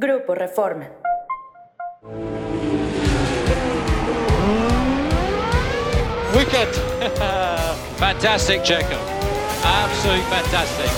Grupo Reforma. Wicked. fantastic, Checo. Absolutely fantastic.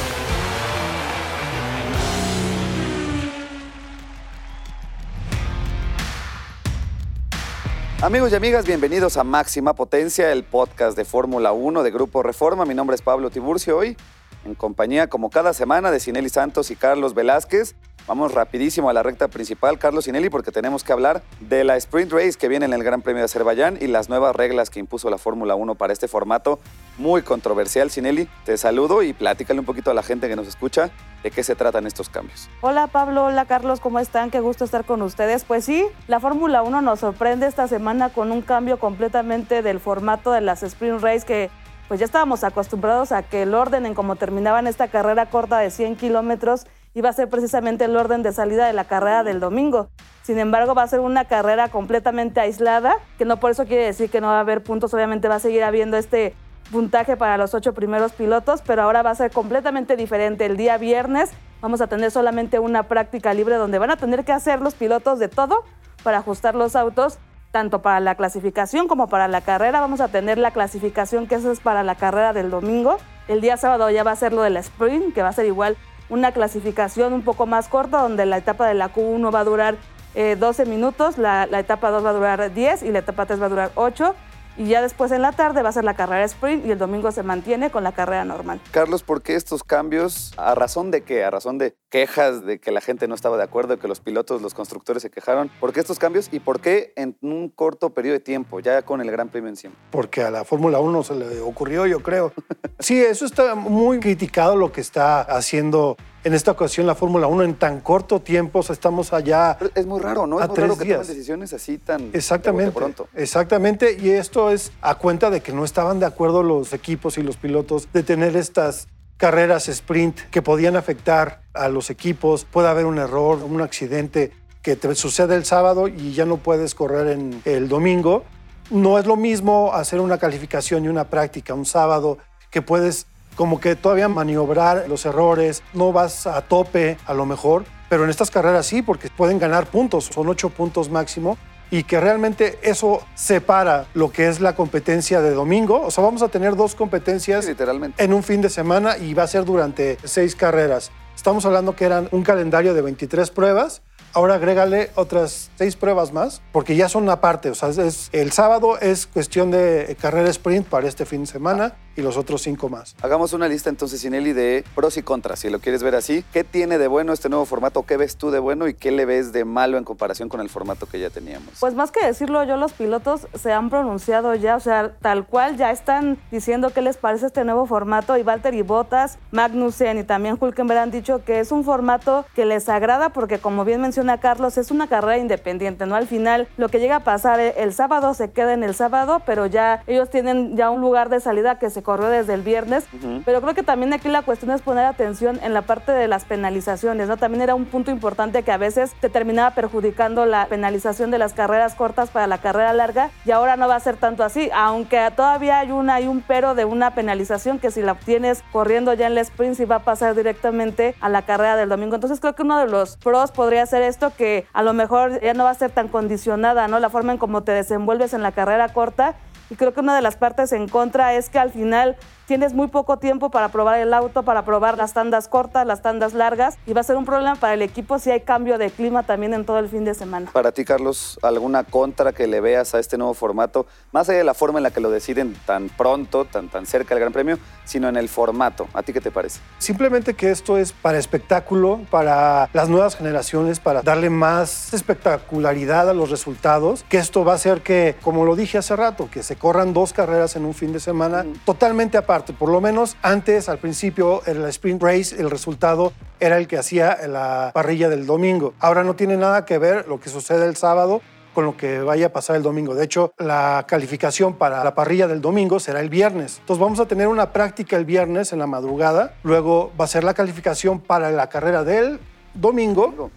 Amigos y amigas, bienvenidos a Máxima Potencia, el podcast de Fórmula 1 de Grupo Reforma. Mi nombre es Pablo Tiburcio hoy, en compañía como cada semana de Sinelli Santos y Carlos Velázquez. Vamos rapidísimo a la recta principal, Carlos Sinelli, porque tenemos que hablar de la Sprint Race que viene en el Gran Premio de Azerbaiyán y las nuevas reglas que impuso la Fórmula 1 para este formato muy controversial. Sinelli, te saludo y platícale un poquito a la gente que nos escucha de qué se tratan estos cambios. Hola Pablo, hola Carlos, ¿cómo están? Qué gusto estar con ustedes. Pues sí, la Fórmula 1 nos sorprende esta semana con un cambio completamente del formato de las Sprint Race que pues ya estábamos acostumbrados a que el orden en cómo terminaban esta carrera corta de 100 kilómetros iba a ser precisamente el orden de salida de la carrera del domingo. Sin embargo, va a ser una carrera completamente aislada, que no por eso quiere decir que no va a haber puntos, obviamente va a seguir habiendo este puntaje para los ocho primeros pilotos, pero ahora va a ser completamente diferente. El día viernes vamos a tener solamente una práctica libre donde van a tener que hacer los pilotos de todo para ajustar los autos, tanto para la clasificación como para la carrera. Vamos a tener la clasificación que eso es para la carrera del domingo. El día sábado ya va a ser lo del sprint, que va a ser igual una clasificación un poco más corta, donde la etapa de la Q1 va a durar 12 minutos, la, la etapa 2 va a durar 10 y la etapa 3 va a durar 8 y ya después en la tarde va a ser la carrera sprint y el domingo se mantiene con la carrera normal. Carlos, ¿por qué estos cambios? ¿A razón de qué? ¿A razón de quejas de que la gente no estaba de acuerdo, que los pilotos, los constructores se quejaron? ¿Por qué estos cambios y por qué en un corto periodo de tiempo, ya con el Gran Premio encima? Porque a la Fórmula 1 se le ocurrió, yo creo. Sí, eso está muy criticado lo que está haciendo en esta ocasión la Fórmula 1 en tan corto tiempo, o sea, estamos allá. Pero es muy raro, ¿no? a Es muy tres raro que días. tomen decisiones así tan Exactamente. pronto. Exactamente. Y esto es a cuenta de que no estaban de acuerdo los equipos y los pilotos de tener estas carreras sprint que podían afectar a los equipos. Puede haber un error, un accidente que te sucede el sábado y ya no puedes correr en el domingo. No es lo mismo hacer una calificación y una práctica un sábado que puedes como que todavía maniobrar los errores, no vas a tope a lo mejor, pero en estas carreras sí, porque pueden ganar puntos, son ocho puntos máximo, y que realmente eso separa lo que es la competencia de domingo, o sea, vamos a tener dos competencias Sí, literalmente. en un fin de semana y va a ser durante seis carreras. Estamos hablando que eran un calendario de 23 pruebas. Ahora agrégale otras seis pruebas más, porque ya son aparte. O sea, es- el sábado es cuestión de carrera sprint para este fin de semana y los otros cinco más. Hagamos una lista entonces, Sinelli, de pros y contras, si lo quieres ver así. ¿Qué tiene de bueno este nuevo formato? ¿Qué ves tú de bueno y qué le ves de malo en comparación con el formato que ya teníamos? Pues más que decirlo yo, los pilotos se han pronunciado ya, o sea, tal cual ya están diciendo qué les parece este nuevo formato y Valtteri Bottas, Magnussen y también Hulkenberg han dicho que es un formato que les agrada porque como bien menciona Carlos, es una carrera independiente, ¿no? Al final lo que llega a pasar el sábado se queda en el sábado, pero ya ellos tienen ya un lugar de salida que se corrió desde el viernes, pero creo que también aquí la cuestión es poner atención en la parte de las penalizaciones, ¿no? También era un punto importante que a veces te terminaba perjudicando la penalización de las carreras cortas para la carrera larga y ahora no va a ser tanto así, aunque todavía hay una hay un pero de una penalización que si la obtienes corriendo ya en la sprint sí va a pasar directamente a la carrera del domingo. Entonces creo que uno de los pros podría ser esto que a lo mejor ya no va a ser tan condicionada, ¿no? La forma en cómo te desenvuelves en la carrera corta y creo que una de las partes en contra es que al final tienes muy poco tiempo para probar el auto, para probar las tandas cortas, las tandas largas, y va a ser un problema para el equipo si hay cambio de clima también en todo el fin de semana. Para ti, Carlos, ¿alguna contra que le veas a este nuevo formato? Más allá de la forma en la que lo deciden tan pronto, tan, tan cerca del Gran Premio, sino en el formato. ¿A ti qué te parece? Simplemente que esto es para espectáculo, para las nuevas generaciones, para darle más espectacularidad a los resultados, que esto va a hacer que, como lo dije hace rato, que se corran dos carreras en un fin de semana totalmente aparte. Por lo menos antes, al principio, en la sprint race, el resultado era el que hacía la parrilla del domingo. Ahora no tiene nada que ver lo que sucede el sábado con lo que vaya a pasar el domingo. De hecho, la calificación para la parrilla del domingo será el viernes. Entonces vamos a tener una práctica el viernes en la madrugada, luego va a ser la calificación para la carrera del domingo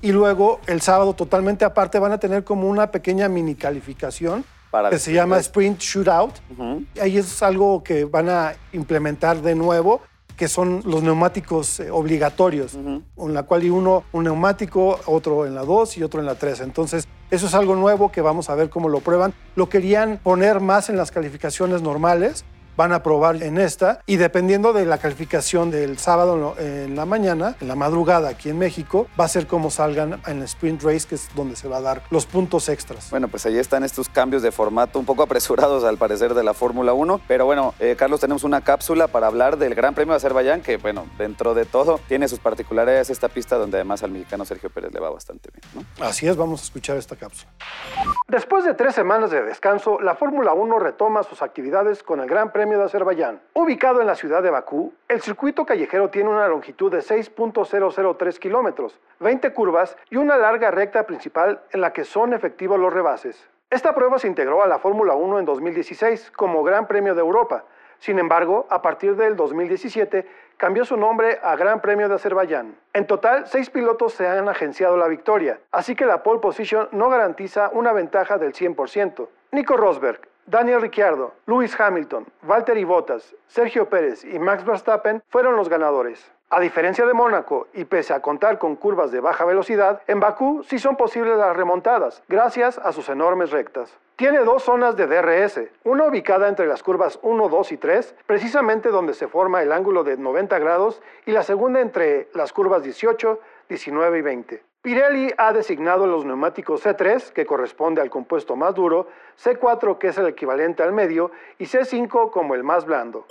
y luego el sábado totalmente aparte van a tener como una pequeña mini calificación Para que se llama sprint Shootout. Ujú. Ahí es algo que van a implementar de nuevo que son los neumáticos eh, obligatorios, en la cual hay uno, un neumático, otro en la 2 y otro en la 3. Entonces, eso es algo nuevo que vamos a ver cómo lo prueban. Lo querían poner más en las calificaciones normales, van a probar en esta y dependiendo de la calificación del sábado en la mañana, en la madrugada aquí en México, va a ser como salgan en el sprint race, que es donde se va a dar los puntos extras. Bueno, pues ahí están estos cambios de formato un poco apresurados al parecer de la Fórmula 1, pero bueno, eh, Carlos, tenemos una cápsula para hablar del Gran Premio de Azerbaiyán, que bueno, dentro de todo tiene sus particularidades esta pista donde además al mexicano Sergio Pérez le va bastante bien. Así es, vamos a escuchar esta cápsula. Después de tres semanas de descanso, la Fórmula 1 retoma sus actividades con el Gran Premio de Azerbaiyán. Ubicado en la ciudad de Bakú, el circuito callejero tiene una longitud de 6.003 kilómetros, 20 curvas y una larga recta principal en la que son efectivos los rebases. Esta prueba se integró a la Fórmula 1 en 2016 como Gran Premio de Europa. Sin embargo, a partir del 2017 cambió su nombre a Gran Premio de Azerbaiyán. En total, seis pilotos se han agenciado la victoria, así que la pole position no garantiza una ventaja del 100%. Nico Rosberg, Daniel Ricciardo, Lewis Hamilton, Valtteri Bottas, Sergio Pérez y Max Verstappen fueron los ganadores. A diferencia de Mónaco, y pese a contar con curvas de baja velocidad, en Bakú sí son posibles las remontadas, gracias a sus enormes rectas. Tiene dos zonas de DRS, una ubicada entre las curvas 1, 2 y 3, precisamente donde se forma el ángulo de 90 grados, y la segunda entre las curvas 18, 19 y 20. Pirelli ha designado los neumáticos C3, que corresponde al compuesto más duro, C4, que es el equivalente al medio, y C5 como el más blando.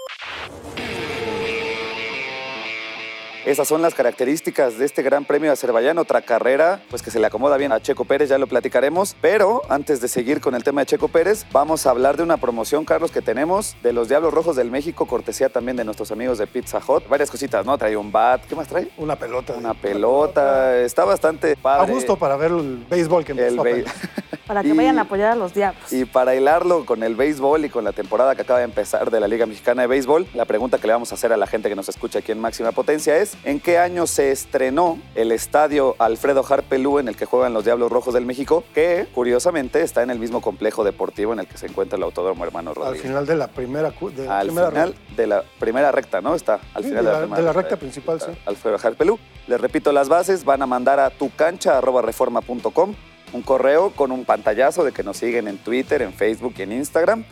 Esas son las características de este Gran Premio de Azerbaiyán, otra carrera pues que se le acomoda bien a Checo Pérez, ya lo platicaremos, pero antes de seguir con el tema de Checo Pérez, vamos a hablar de una promoción, Carlos, que tenemos de los Diablos Rojos del México, cortesía también de nuestros amigos de Pizza Hut. Varias cositas, ¿no? Trae un bat, ¿qué más trae? Una pelota. Una pelota, está bastante padre. A gusto para ver el béisbol que empezó el Para que vayan a apoyar a los Diablos. Y para hilarlo con el béisbol y con la temporada que acaba de empezar de la Liga Mexicana de Béisbol, la pregunta que le vamos a hacer a la gente que nos escucha aquí en Máxima Potencia es, ¿en qué año se estrenó el estadio Alfredo Harpelú en el que juegan los Diablos Rojos del México, que curiosamente está en el mismo complejo deportivo en el que se encuentra el Autódromo Hermano Rodríguez. Al final de la primera de Al final de la primera recta, ¿no? Está al final de la, recta principal, sí. Alfredo Harpelú. Les repito las bases, van a mandar a tucancha@reforma.com un correo con un pantallazo de que nos siguen en Twitter, en Facebook y en Instagram,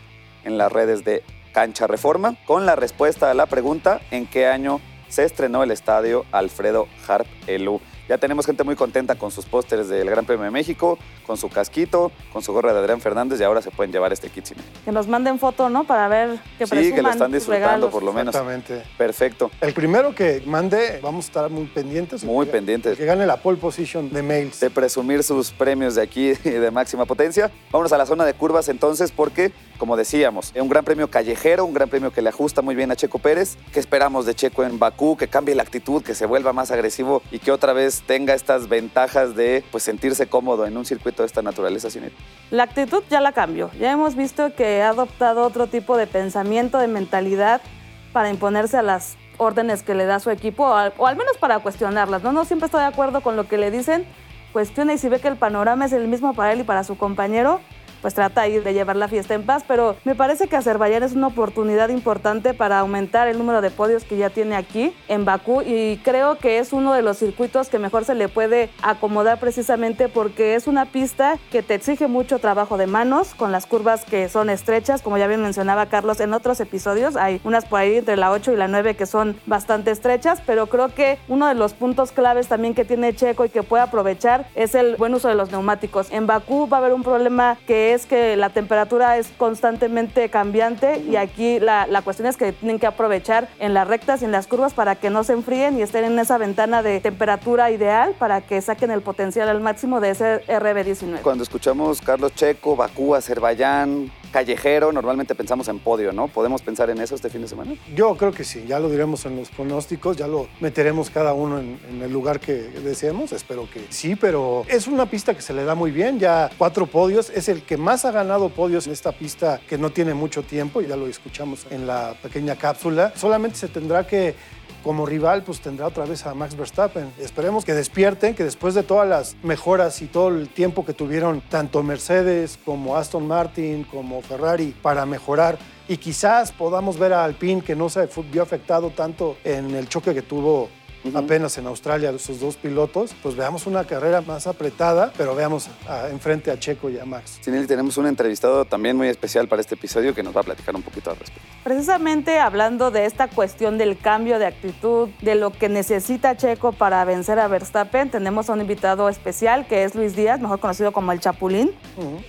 en las redes de Cancha Reforma, con la respuesta a la pregunta en qué año se estrenó el estadio Alfredo Harp Elú. Ya tenemos gente muy contenta con sus pósteres del Gran Premio de México, con su casquito, con su gorra de Adrián Fernández y ahora se pueden llevar este kit Que nos manden foto, ¿no? Para ver que Sí, que lo están disfrutando por lo menos. Exactamente. Perfecto. El primero que mande, vamos a estar muy pendientes. Muy pendientes. Que gane la pole position de mails. De presumir sus premios de aquí de máxima potencia. Vámonos a la zona de curvas entonces porque como decíamos, un gran premio callejero, un gran premio que le ajusta muy bien a Checo Pérez. ¿Qué esperamos de Checo en Bakú? Que cambie la actitud, que se vuelva más agresivo y que otra vez tenga estas ventajas de pues, sentirse cómodo en un circuito de esta naturaleza, Sinet. La actitud ya la cambió. Ya hemos visto que ha adoptado otro tipo de pensamiento, de mentalidad para imponerse a las órdenes que le da su equipo, o al, menos para cuestionarlas. ¿no? no siempre estoy de acuerdo con lo que le dicen, cuestiona y si ve que el panorama es el mismo para él y para su compañero, pues trata ahí de llevar la fiesta en paz, pero me parece que Azerbaiyán es una oportunidad importante para aumentar el número de podios que ya tiene aquí en Bakú y creo que es uno de los circuitos que mejor se le puede acomodar precisamente porque es una pista que te exige mucho trabajo de manos con las curvas que son estrechas, como ya bien mencionaba Carlos en otros episodios, hay unas por ahí entre la 8 y la 9 que son bastante estrechas, pero creo que uno de los puntos claves también que tiene Checo y que puede aprovechar es el buen uso de los neumáticos. En Bakú va a haber un problema que es que la temperatura es constantemente cambiante y aquí la, la, cuestión es que tienen que aprovechar en las rectas y en las curvas para que no se enfríen y estén en esa ventana de temperatura ideal para que saquen el potencial al máximo de ese RB19. Cuando escuchamos Carlos Checo, Bakú, Azerbaiyán, callejero, normalmente pensamos en podio, ¿no? ¿Podemos pensar en eso este fin de semana? Yo creo que sí, ya lo diremos en los pronósticos, ya lo meteremos cada uno en, el lugar que deseemos, espero que sí, pero es una pista que se le da muy bien, ya cuatro podios, es el que más ha ganado podios en esta pista que no tiene mucho tiempo, ya lo escuchamos en la pequeña cápsula, solamente se tendrá que como rival pues tendrá otra vez a Max Verstappen. Esperemos que despierten, que después de todas las mejoras y todo el tiempo que tuvieron tanto Mercedes como Aston Martin como Ferrari para mejorar y quizás podamos ver a Alpine que no se vio afectado tanto en el choque que tuvo apenas en Australia esos dos pilotos, pues veamos una carrera más apretada, pero veamos enfrente a Checo y a Max. Sinelli, tenemos un entrevistado también muy especial para este episodio que nos va a platicar un poquito al respecto. Precisamente hablando de esta cuestión del cambio de actitud, de lo que necesita Checo para vencer a Verstappen, tenemos a un invitado especial que es Luis Díaz, mejor conocido como el Chapulín,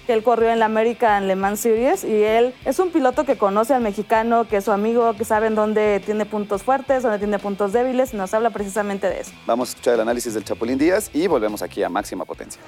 que él corrió en la American Le Mans Series y él es un piloto que conoce al mexicano, que es su amigo, que sabe dónde tiene puntos fuertes, dónde tiene puntos débiles y nos habla precisamente precisamente de eso. Vamos a escuchar el análisis del Chapulín Díaz y volvemos aquí a máxima potencia.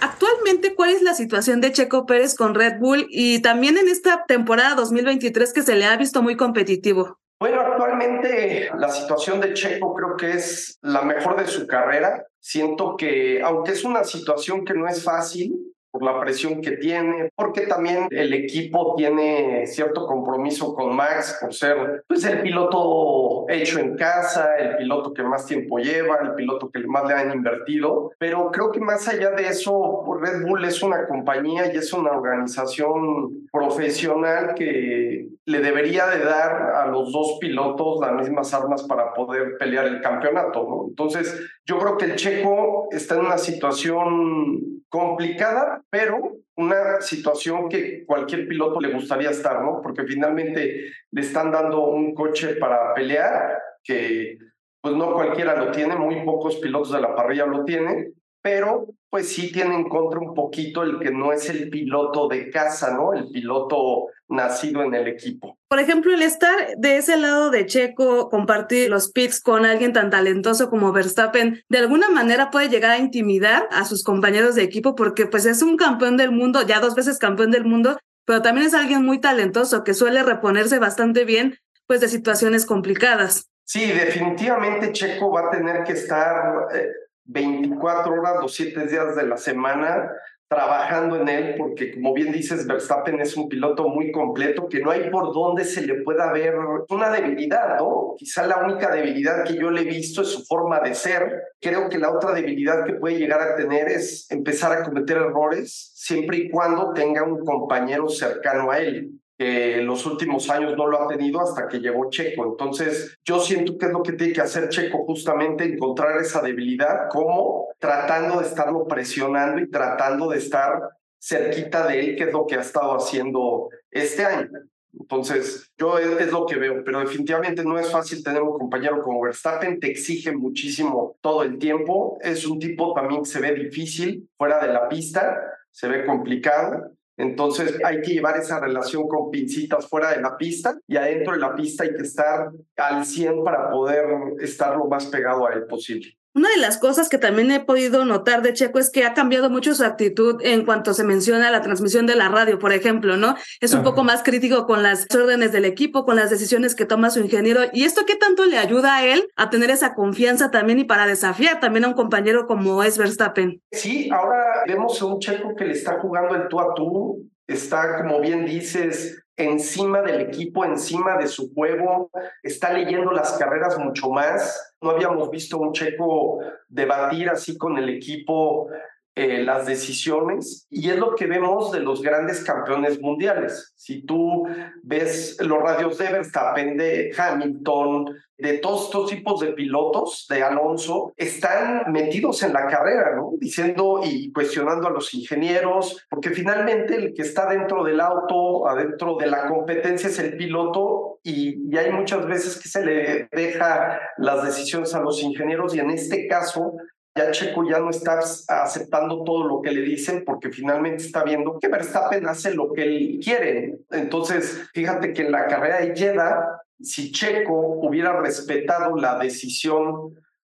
Actualmente, ¿cuál es la situación de Checo Pérez con Red Bull y también en esta temporada 2023 que se le ha visto muy competitivo? Bueno, actualmente la situación de Checo creo que es la mejor de su carrera. Siento que, aunque es una situación que no es fácil, por la presión que tiene, porque también el equipo tiene cierto compromiso con Max por ser pues, el piloto hecho en casa, el piloto que más tiempo lleva, el piloto que más le han invertido. Pero creo que más allá de eso, Red Bull es una compañía y es una organización profesional que le debería de dar a los dos pilotos las mismas armas para poder pelear el campeonato. ¿no? Entonces, yo creo que el checo está en una situación complicada, pero una situación que cualquier piloto le gustaría estar, ¿no? Porque finalmente le están dando un coche para pelear, que pues no cualquiera lo tiene, muy pocos pilotos de la parrilla lo tienen, pero pues sí tiene en contra un poquito el que no es el piloto de casa, ¿no? El piloto nacido en el equipo. Por ejemplo, el estar de ese lado de Checo, compartir los pits con alguien tan talentoso como Verstappen, de alguna manera puede llegar a intimidar a sus compañeros de equipo porque pues es un campeón del mundo, ya dos veces campeón del mundo, pero también es alguien muy talentoso que suele reponerse bastante bien pues de situaciones complicadas. Sí, definitivamente Checo va a tener que estar eh, 24 horas, los 7 días de la semana trabajando en él, porque como bien dices, Verstappen es un piloto muy completo, que no hay por dónde se le pueda ver una debilidad, ¿no? Quizá la única debilidad que yo le he visto es su forma de ser. Creo que la otra debilidad que puede llegar a tener es empezar a cometer errores siempre y cuando tenga un compañero cercano a él que los últimos años no lo ha tenido hasta que llegó Checo. Entonces, yo siento que es lo que tiene que hacer Checo justamente, encontrar esa debilidad, como tratando de estarlo presionando y tratando de estar cerquita de él, que es lo que ha estado haciendo este año. Entonces, yo es, lo que veo, pero definitivamente no es fácil tener un compañero como Verstappen, te exige muchísimo todo el tiempo, es un tipo también que se ve difícil fuera de la pista, se ve complicado, entonces hay que llevar esa relación con pincitas fuera de la pista y adentro de la pista hay que estar al 100 para poder estar lo más pegado a él posible. Una de las cosas que también he podido notar de Checo es que ha cambiado mucho su actitud en cuanto se menciona la transmisión de la radio, por ejemplo, ¿no? Es un poco más crítico con las órdenes del equipo, con las decisiones que toma su ingeniero. ¿Y esto qué tanto le ayuda a él a tener esa confianza también y para desafiar también a un compañero como es Verstappen? Sí, ahora vemos a un Checo que le está jugando el tú a tú, está, como bien dices, encima del equipo, encima de su juego, está leyendo las carreras mucho más. No habíamos visto un checo debatir así con el equipo eh, las decisiones y es lo que vemos de los grandes campeones mundiales. Si tú ves los radios de Verstappen, de Hamilton, de todos estos tipos de pilotos, de Alonso, están metidos en la carrera, ¿no? Diciendo y cuestionando a los ingenieros, porque finalmente el que está dentro del auto, adentro de la competencia es el piloto y, hay muchas veces que se le deja las decisiones a los ingenieros y en este caso ya Checo ya no está aceptando todo lo que le dicen porque finalmente está viendo que Verstappen hace lo que él quiere. Entonces, fíjate que en la carrera de Jeddah, si Checo hubiera respetado la decisión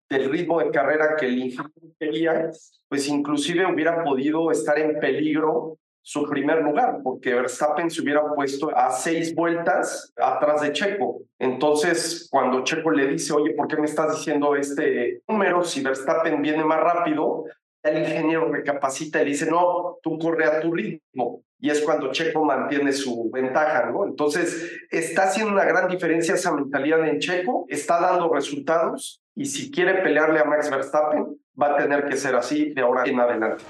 del ritmo de carrera que el ingeniero quería, pues inclusive hubiera podido estar en peligro su primer lugar, porque Verstappen se hubiera puesto a seis vueltas atrás de Checo. Entonces, cuando Checo le dice, oye, ¿por qué me estás diciendo este número si Verstappen viene más rápido? El ingeniero recapacita y le dice, no, tú corre a tu ritmo. Y es cuando Checo mantiene su ventaja, ¿no? Entonces, está haciendo una gran diferencia esa mentalidad en Checo, está dando resultados y si quiere pelearle a Max Verstappen, va a tener que ser así de ahora en adelante.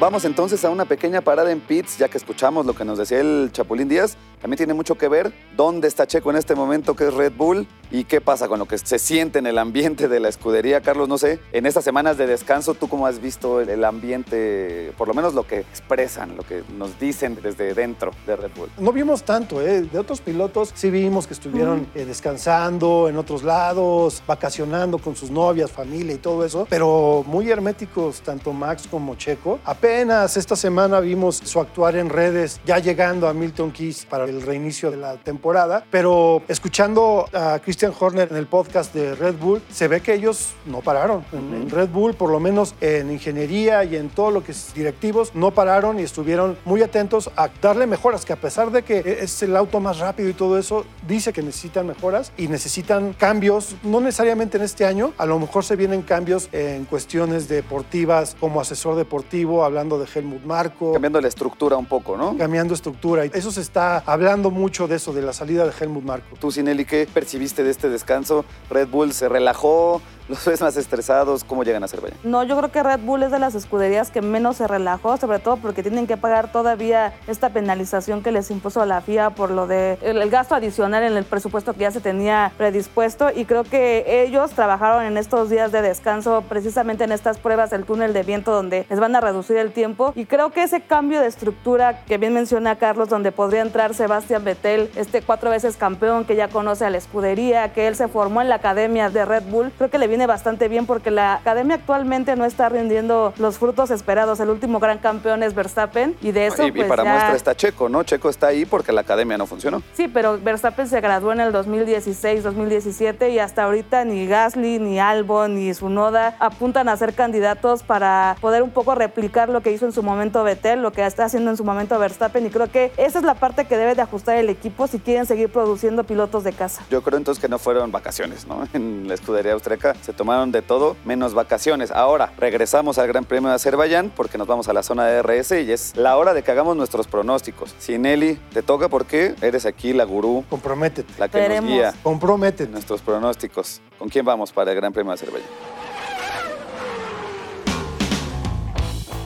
Vamos entonces a una pequeña parada en pits, ya que escuchamos lo que nos decía el Chapulín Díaz. También tiene mucho que ver dónde está Checo en este momento, que es Red Bull, y qué pasa con lo que se siente en el ambiente de la escudería. Carlos, no sé, en estas semanas de descanso, ¿tú cómo has visto el ambiente, por lo menos lo que expresan, lo que nos dicen desde dentro de Red Bull? No vimos tanto, ¿eh? De otros pilotos sí vimos que estuvieron eh, descansando en otros lados, vacacionando con sus novias, familia y todo eso, pero muy herméticos tanto Max como Checo. Apenas esta semana vimos su actuar en redes, ya llegando a Milton Keys para el reinicio de la temporada, pero escuchando a Christian Horner en el podcast de Red Bull, se ve que ellos no pararon. En, en Red Bull, por lo menos en ingeniería y en todo lo que es directivos, no pararon y estuvieron muy atentos a darle mejoras, que a pesar de que es el auto más rápido y todo eso, dice que necesitan mejoras y necesitan cambios, no necesariamente en este año, a lo mejor se vienen cambios en cuestiones deportivas como asesor deportivo, hablando de Helmut Marko. Cambiando la estructura un poco, ¿no? Cambiando estructura. Y eso se está hablando mucho de eso, de la salida de Helmut Marko. Tú, Sinelli, ¿qué percibiste de este descanso? ¿Red Bull se relajó? ¿Los ves más estresados? ¿Cómo llegan a Azerbaiyán? No, yo creo que Red Bull es de las escuderías que menos se relajó, sobre todo porque tienen que pagar todavía esta penalización que les impuso la FIA por lo de el, gasto adicional en el presupuesto que ya se tenía predispuesto y creo que ellos trabajaron en estos días de descanso precisamente en estas pruebas del túnel de viento donde les van a reducir el tiempo y creo que ese cambio de estructura que bien menciona Carlos donde podría entrar Sebastián Vettel, este cuatro veces campeón que ya conoce a la escudería, que él se formó en la academia de Red Bull, creo que le viene bastante bien porque la academia actualmente no está rindiendo los frutos esperados. El último gran campeón es Verstappen y de eso y, pues y para ya- muestra está Checo, ¿no? Checo está ahí porque la academia no funcionó. Sí, pero Verstappen se graduó en el 2016, 2017 y hasta ahorita ni Gasly, ni Albon, ni Tsunoda apuntan a ser candidatos para poder un poco replicar lo que hizo en su momento Vettel, lo que está haciendo en su momento Verstappen y creo que esa es la parte que debe de ajustar el equipo si quieren seguir produciendo pilotos de casa. Yo creo entonces que no fueron vacaciones, ¿no? En la escudería austríaca se tomaron de todo menos vacaciones. Ahora regresamos al Gran Premio de Azerbaiyán porque nos vamos a la zona de RS y es la hora de que hagamos nuestros pronósticos. Sinelli, te toca porque eres aquí la gurú, Comprométete. la que Veremos. nos guía Comprométete. nuestros pronósticos. ¿Con quién vamos para el Gran Premio de Azerbaiyán?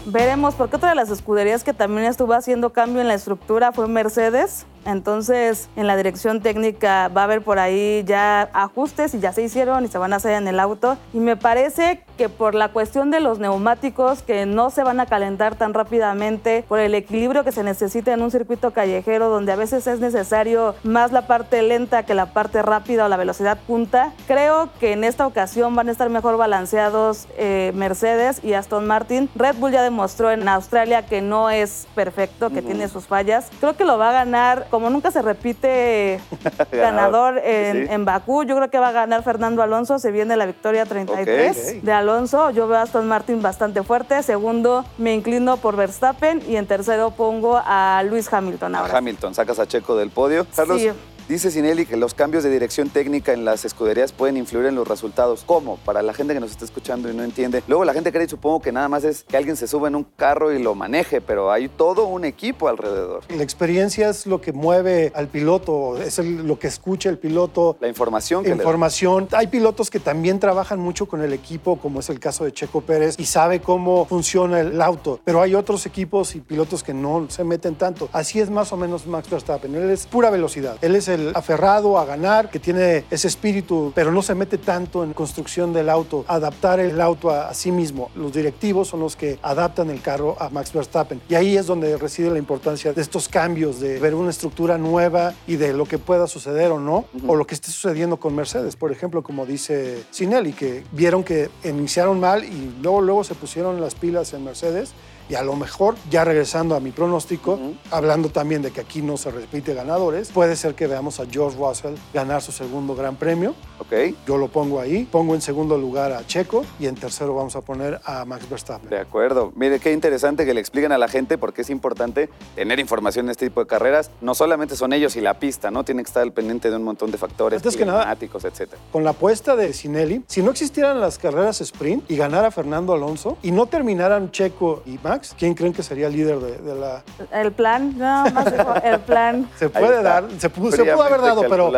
Veremos, porque otra de las escuderías que también estuvo haciendo cambio en la estructura fue Mercedes. Entonces, en la dirección técnica va a haber por ahí ya ajustes y ya se hicieron y se van a hacer en el auto. Y me parece que por la cuestión de los neumáticos que no se van a calentar tan rápidamente, por el equilibrio que se necesita en un circuito callejero donde a veces es necesario más la parte lenta que la parte rápida o la velocidad punta, creo que en esta ocasión van a estar mejor balanceados eh, Mercedes y Aston Martin. Red Bull ya demostró en Australia que no es perfecto, que tiene sus fallas. Creo que lo va a ganar, como nunca se repite ganador en, Sí. en Bakú, yo creo que va a ganar Fernando Alonso, se viene la victoria 33 Ok. de Alonso, yo veo a Aston Martin bastante fuerte, segundo me inclino por Verstappen y en tercero pongo a Luis Hamilton ahora. Hamilton, sacas a Checo del podio. Carlos, Sí. Dice Sinelli que los cambios de dirección técnica en las escuderías pueden influir en los resultados. ¿Cómo? Para la gente que nos está escuchando y no entiende. Luego la gente cree, supongo que nada más es que alguien se sube en un carro y lo maneje, pero hay todo un equipo alrededor. La experiencia es lo que mueve al piloto, es el- lo que escucha el piloto. La información que le. Información. Hay pilotos que también trabajan mucho con el equipo, como es el caso de Checo Pérez, y sabe cómo funciona el auto. Pero hay otros equipos y pilotos que no se meten tanto. Así es más o menos Max Verstappen. Él es pura velocidad. Él es el aferrado a ganar, que tiene ese espíritu, pero no se mete tanto en construcción del auto, adaptar el auto a, a sí mismo. Los directivos son los que adaptan el carro a Max Verstappen. Y ahí es donde reside la importancia de estos cambios, de ver una estructura nueva y de lo que pueda suceder o no, o lo que esté sucediendo con Mercedes, por ejemplo, como dice Sinelli, que vieron que iniciaron mal y luego, luego se pusieron las pilas en Mercedes. Y a lo mejor, ya regresando a mi pronóstico, hablando también de que aquí no se repite ganadores, puede ser que veamos a George Russell ganar su segundo gran premio. Ok, Yo lo pongo ahí. Pongo en segundo lugar a Checo y en tercero vamos a poner a Max Verstappen. de acuerdo. Mire, qué interesante que le expliquen a la gente porque es importante tener información en este tipo de carreras. No solamente son ellos y la pista, ¿no? Tienen que estar al pendiente de un montón de factores, Antes climáticos, etcétera. Con la apuesta de Sinelli, si no existieran las carreras sprint y ganara Fernando Alonso y no terminaran Checo y Max, Max, ¿quién creen que sería el líder de, de la... El plan, no, más el plan. Se puede dar, se, pudo, se pudo haber dado, pero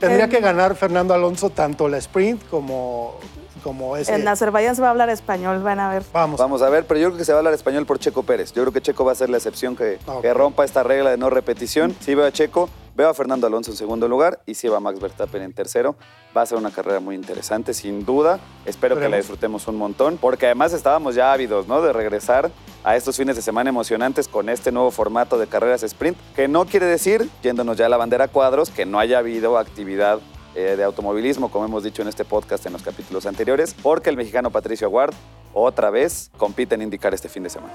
tendría En- que ganar Fernando Alonso tanto la sprint como, como ese. En Azerbaiyán se va a hablar español, van a ver. Vamos. Vamos a ver, pero yo creo que se va a hablar español por Checo Pérez. Yo creo que Checo va a ser la excepción que, que rompa esta regla de no repetición. Sí veo a Checo, veo a Fernando Alonso en segundo lugar y sí va a Max Verstappen en tercero. Va a ser una carrera muy interesante, sin duda. Espero que la disfrutemos un montón, porque además estábamos ya ávidos, ¿no? De regresar a estos fines de semana emocionantes con este nuevo formato de carreras sprint, que no quiere decir, yéndonos ya a la bandera cuadros, que no haya habido actividad eh, de automovilismo, como hemos dicho en este podcast en los capítulos anteriores, porque el mexicano Patricio Aguard otra vez compite en indicar este fin de semana.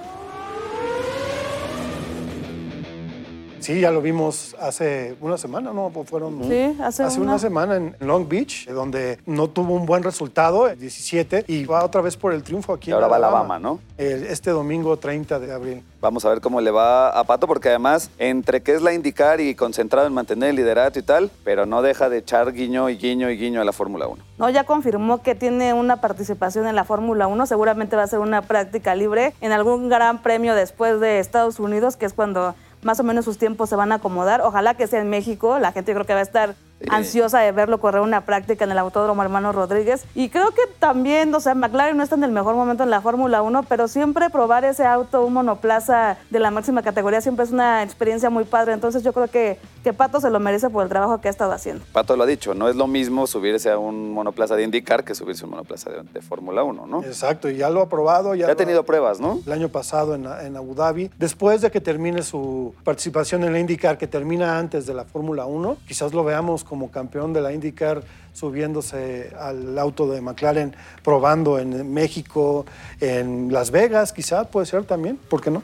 Sí, ya lo vimos hace una semana, ¿no? Pues Fueron Sí, hace una... una. semana en Long Beach, donde no tuvo un buen resultado, el 17, y va otra vez por el triunfo aquí Y en ahora va a Alabama, ¿no? El- Este domingo 30 de abril. Vamos a ver cómo le va a Pato, porque además, entre que es la indicar y concentrado en mantener el liderato y tal, pero no deja de echar guiño y guiño y guiño a la Fórmula 1. No, ya confirmó que tiene una participación en la Fórmula 1. Seguramente va a ser una práctica libre en algún gran premio después de Estados Unidos, que es cuando más o menos sus tiempos se van a acomodar. Ojalá que sea en México. La gente creo que va a estar ansiosa de verlo correr una práctica en el Autódromo Hermano Rodríguez. Y creo que también, o sea, McLaren no está en el mejor momento en la Fórmula 1, pero siempre probar ese auto, un monoplaza de la máxima categoría, siempre es una experiencia muy padre. Entonces yo creo que, que Pato se lo merece por el trabajo que ha estado haciendo. Pato lo ha dicho, no es lo mismo subirse a un monoplaza de indicar que subirse a un monoplaza de, de Fórmula 1, ¿no? Exacto, y ya lo ha probado. Ya, Ya ha tenido pruebas, ¿no? el año pasado en, en Abu Dhabi. Después de que termine su participación en la IndyCar, que termina antes de la Fórmula 1, quizás lo veamos como campeón de la IndyCar subiéndose al auto de McLaren, probando en México, en Las Vegas, quizá puede ser también, ¿por qué no?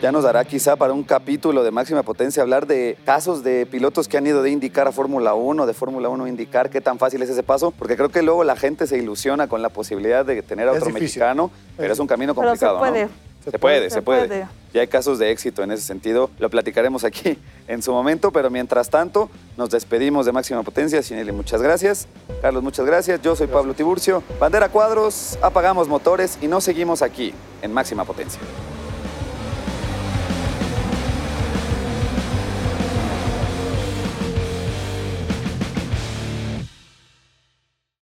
Ya nos dará quizá para un capítulo de máxima potencia hablar de casos de pilotos que han ido de indicar a Fórmula 1, de Fórmula 1 a indicar, qué tan fácil es ese paso, porque creo que luego la gente se ilusiona con la posibilidad de tener a otro mexicano, pero es un camino Pero se complicado, puede. ¿no? Se puede, se, Se puede. puede. Y hay casos de éxito en ese sentido. Lo platicaremos aquí en su momento, pero mientras tanto, nos despedimos de Máxima Potencia. Sinelli, muchas gracias. Carlos, muchas gracias. Yo soy Pablo Tiburcio. Bandera Cuadros, apagamos motores y nos seguimos aquí en Máxima Potencia.